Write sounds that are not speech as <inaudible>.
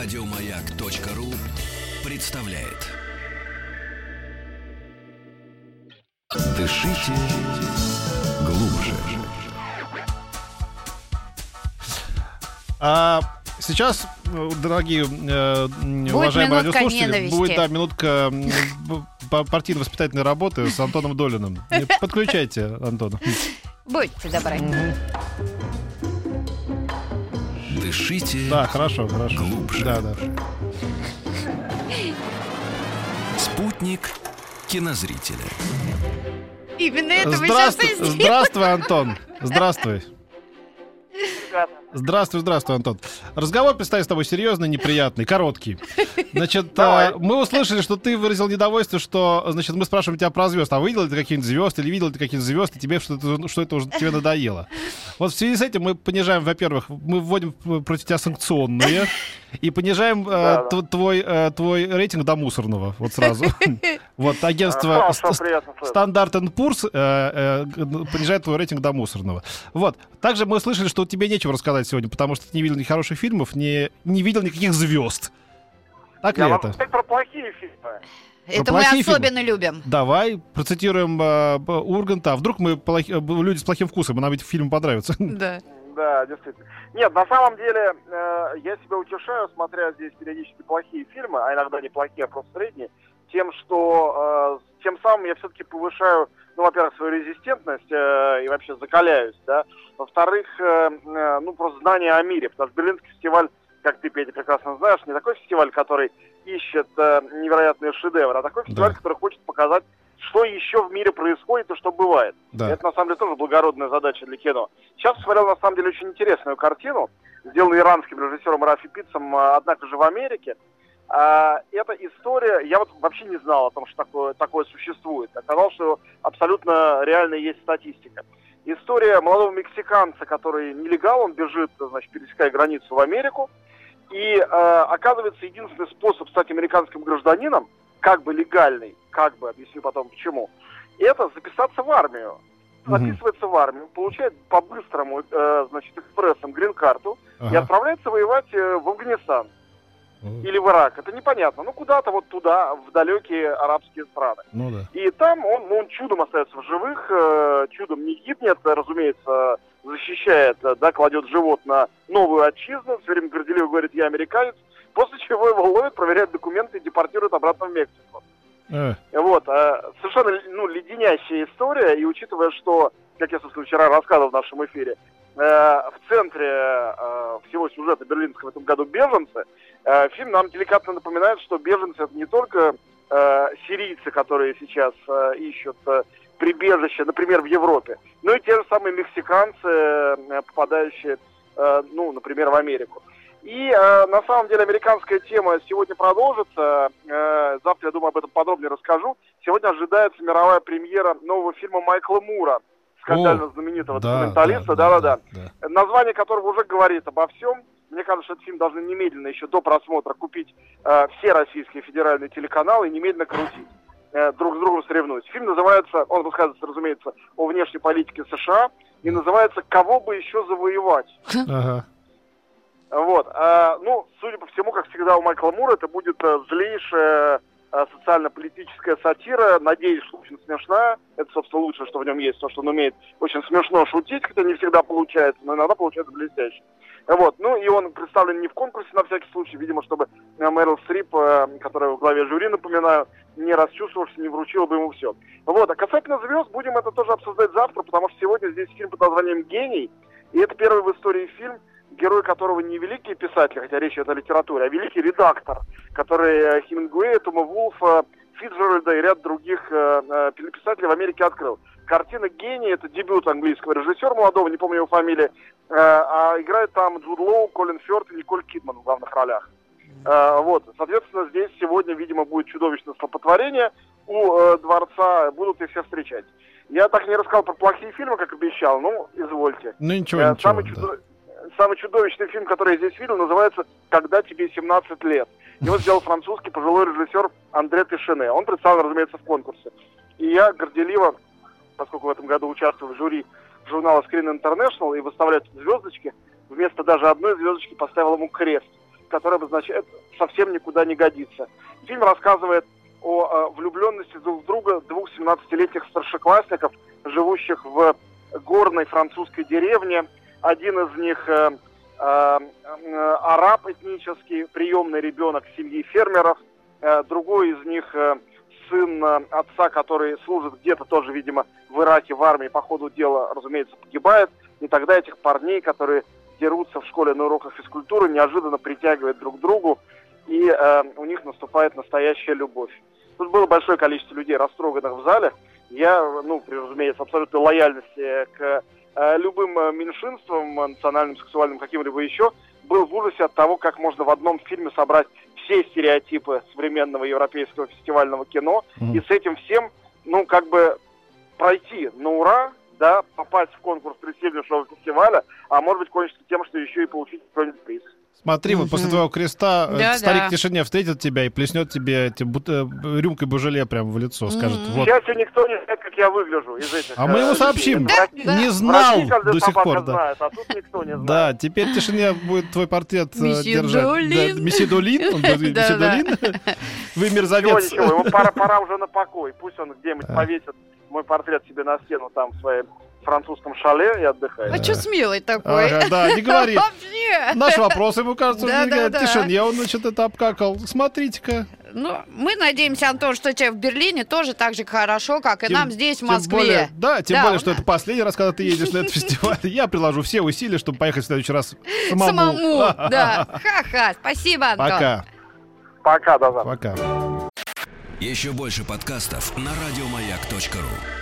Радиомаяк.ру представляет. Дышите глубже. А сейчас, э, дорогие э, уважаемые радиослушатели, ненависти. будет да, минутка по- партийно-воспитательной работы с Антоном Долиным. Подключайте, Антон. Будьте добры. Дышите Да, хорошо, хорошо. Глубже. Да, да. спутник кинозрителя. Именно это мы сейчас и Здравствуй, сделаем. здравствуй, Антон. Здравствуй. Здравствуй, здравствуй, Антон. Разговор, представь, с тобой серьезный, неприятный, короткий. Значит, Давай. а, мы услышали, что ты выразил недовольство, что, значит, мы спрашиваем тебя про звезд. А видел ли ты какие-нибудь звезд или видел ли ты какие-нибудь звезд, и тебе что-то, что это уже тебе надоело? Вот в связи с этим мы понижаем, во-первых, мы вводим э, против тебя санкционные и понижаем э, Да, да. тв- твой, э, твой рейтинг до мусорного. Вот сразу. <laughs> Вот агентство. Стандарт Пурс э, э, понижает твой рейтинг до мусорного. Вот. Также мы слышали, что тебе нечего рассказать сегодня, потому что ты не видел ни хороших фильмов, не, не видел никаких звезд. Так Я ли это? сказать про плохие фильмы. Это мы плохие фильмы. особенно любим. Давай процитируем э, Урганта. А вдруг мы плохи- э, люди с плохим вкусом, и нам эти фильмы понравятся. <laughs> Да. Да, действительно. Нет, на самом деле, э, я себя утешаю, смотря здесь периодически плохие фильмы, а иногда не плохие, а просто средние, тем, что э, тем самым я все-таки повышаю, ну, во-первых, свою резистентность э, и вообще закаляюсь, да. Во-вторых, э, э, ну, просто знание о мире, потому что Берлинский фестиваль, как ты, Петя, прекрасно знаешь, не такой фестиваль, который ищет э, невероятные шедевры, а такой фестиваль, Да. который хочет показать, что еще в мире происходит и что бывает. Да. Это на самом деле тоже благородная задача для кино. Сейчас посмотрел на самом деле очень интересную картину, сделанную иранским режиссером Рафи Питцем, однако же в Америке. А, Эта история, я вот вообще не знал о том, что такое, такое существует. Оказалось, что абсолютно реально есть статистика. История молодого мексиканца, который нелегал, он бежит, значит, пересекая границу в Америку. И э, оказывается, единственный способ стать американским гражданином, как бы легальный, как бы, объясню потом почему, это записаться в армию. Записывается в армию, получает по-быстрому, э, значит, экспрессом грин-карту и Ага. отправляется воевать э, в Афганистан Ну, или в Ирак. Это непонятно. Ну, куда-то вот туда, в далекие арабские страны. Ну да. И там он, ну, он чудом остается в живых, э, чудом не гибнет, э, разумеется, защищает, э, да, кладет живот на новую отчизну, все время горделиво говорит, я американец, после чего его ловят, проверяют документы и депортируют обратно в Мексику. Э, Вот, совершенно ну, леденящая история, и учитывая, что, как я, собственно, вчера рассказывал в нашем эфире, в центре всего сюжета берлинского в этом году беженцы, фильм нам деликатно напоминает, что беженцы это не только э, сирийцы, которые сейчас э, ищут э, прибежище, например, в Европе, но и те же самые мексиканцы, э, попадающие, э, ну, например, в Америку. И э, на самом деле американская тема сегодня продолжится. Э, завтра, я думаю, об этом подробнее расскажу. Сегодня ожидается мировая премьера нового фильма Майкла Мура, скандально О, знаменитого да, документалиста. да, Да-да-да. да. Название которого уже говорит обо всем. Мне кажется, этот фильм должны немедленно, еще до просмотра, купить э, все российские федеральные телеканалы и немедленно крутить. Э, друг с другом соревнуясь. Фильм называется, он рассказывается, разумеется, о внешней политике США, и называется «Кого бы еще завоевать?». Ага. Вот. а, ну, судя по всему, как всегда у Майкла Мура, это будет э, злейшая социально-политическая сатира. Надеюсь, что очень смешная. Это, собственно, лучшее, что в нем есть, то, что он умеет очень смешно шутить, хотя не всегда получается, но иногда получается блестяще. Вот. Ну, и он представлен не в конкурсе, на всякий случай, видимо, чтобы э, Мэрил Стрип, э, которая в главе жюри, напоминаю, не расчувствовавшись, не вручила бы ему все. Вот. А касательно звезд, будем это тоже обсуждать завтра, потому что сегодня здесь фильм под названием «Гений», и это первый в истории фильм, герой которого не великий писатель, хотя речь идет о литературе, а великий редактор, который э, Хемингуэя, Тома Вулфа, Фитджеральда и ряд других э, э, писателей в Америке открыл. Картина «Гений» — это дебют английского режиссера молодого, не помню его фамилии, э, а играет там Джуд Лоу, Колин Фёрд и Николь Кидман в главных ролях. Э, вот, соответственно, здесь сегодня, видимо, будет чудовищное столпотворение у э, дворца, будут их все встречать. Я так не рассказал про плохие фильмы, как обещал, ну, извольте. Ну ничего, Э, ничего. самый, да. чудо- самый чудовищный фильм, который я здесь видел, называется «Когда тебе 17 лет». Его <laughs> сделал французский пожилой режиссер Андре Тишине. Он представлен, разумеется, в конкурсе. И я горделиво, поскольку в этом году участвую в жюри журнала Screen International и выставляю тут звездочки, вместо даже одной звездочки поставил ему крест. которая обозначает совсем никуда не годится. Фильм рассказывает о э, влюбленности друг в друга двух 17-летних старшеклассников, живущих в горной французской деревне. Один из них э, э, э, араб этнический, приемный ребенок семьи фермеров, э, другой из них э, сын э, отца, который служит где-то тоже, видимо, в Ираке, в армии, по ходу дела, разумеется, погибает. И тогда этих парней, которые дерутся в школе на уроках физкультуры, неожиданно притягивают друг к другу, и э, у них наступает настоящая любовь. Тут было большое количество людей, растроганных в зале. Я, ну, при, разумеется, абсолютной лояльности к э, любым э, меньшинствам, национальным, сексуальным, каким-либо еще, был в ужасе от того, как можно в одном фильме собрать все стереотипы современного европейского фестивального кино, Мгм. и с этим всем, ну, как бы пройти на ура, да, попасть в конкурс престижного фестиваля, а может быть кончится тем, что еще и получить какой-нибудь приз. Смотри, вот после твоего креста э, Да, старик да. тишине встретит тебя и плеснет тебе эти бут- э, рюмкой божеле прямо в лицо. Скажет. К вот. счастью, никто не знает, как я выгляжу из этих. А мы э, ему сообщим. Да. Не знал врачи до сих пор, да. знает, а тут никто не знает. Да, теперь в тишине будет твой портрет держать. Да, месье Долин. Он будет говорить, <laughs> Да. Вы Ничего, мерзавец. ничего, ему пора, пора уже на покой. Пусть он где-нибудь <laughs> повесит мой портрет себе на стену там в своем французском шале и отдыхает. А что смелый такой? Ага, да, не говори. <laughs> Вообще. Наш вопрос ему кажется, Да, да, говорит, да. тишине, он, значит, это обкакал. Смотрите-ка. Ну, мы надеемся, Антон, что тебе в Берлине тоже так же хорошо, как и Тем- нам здесь, в тем Москве. более- да, тем Да, более, у что это последний раз, когда ты едешь на этот фестиваль. Я приложу все усилия, чтобы поехать в следующий раз самому. Самому, <laughs> да. Ха-ха. Спасибо, Антон. Пока. Пока, до завтра. Пока. Еще больше подкастов на радиомаяк.ру.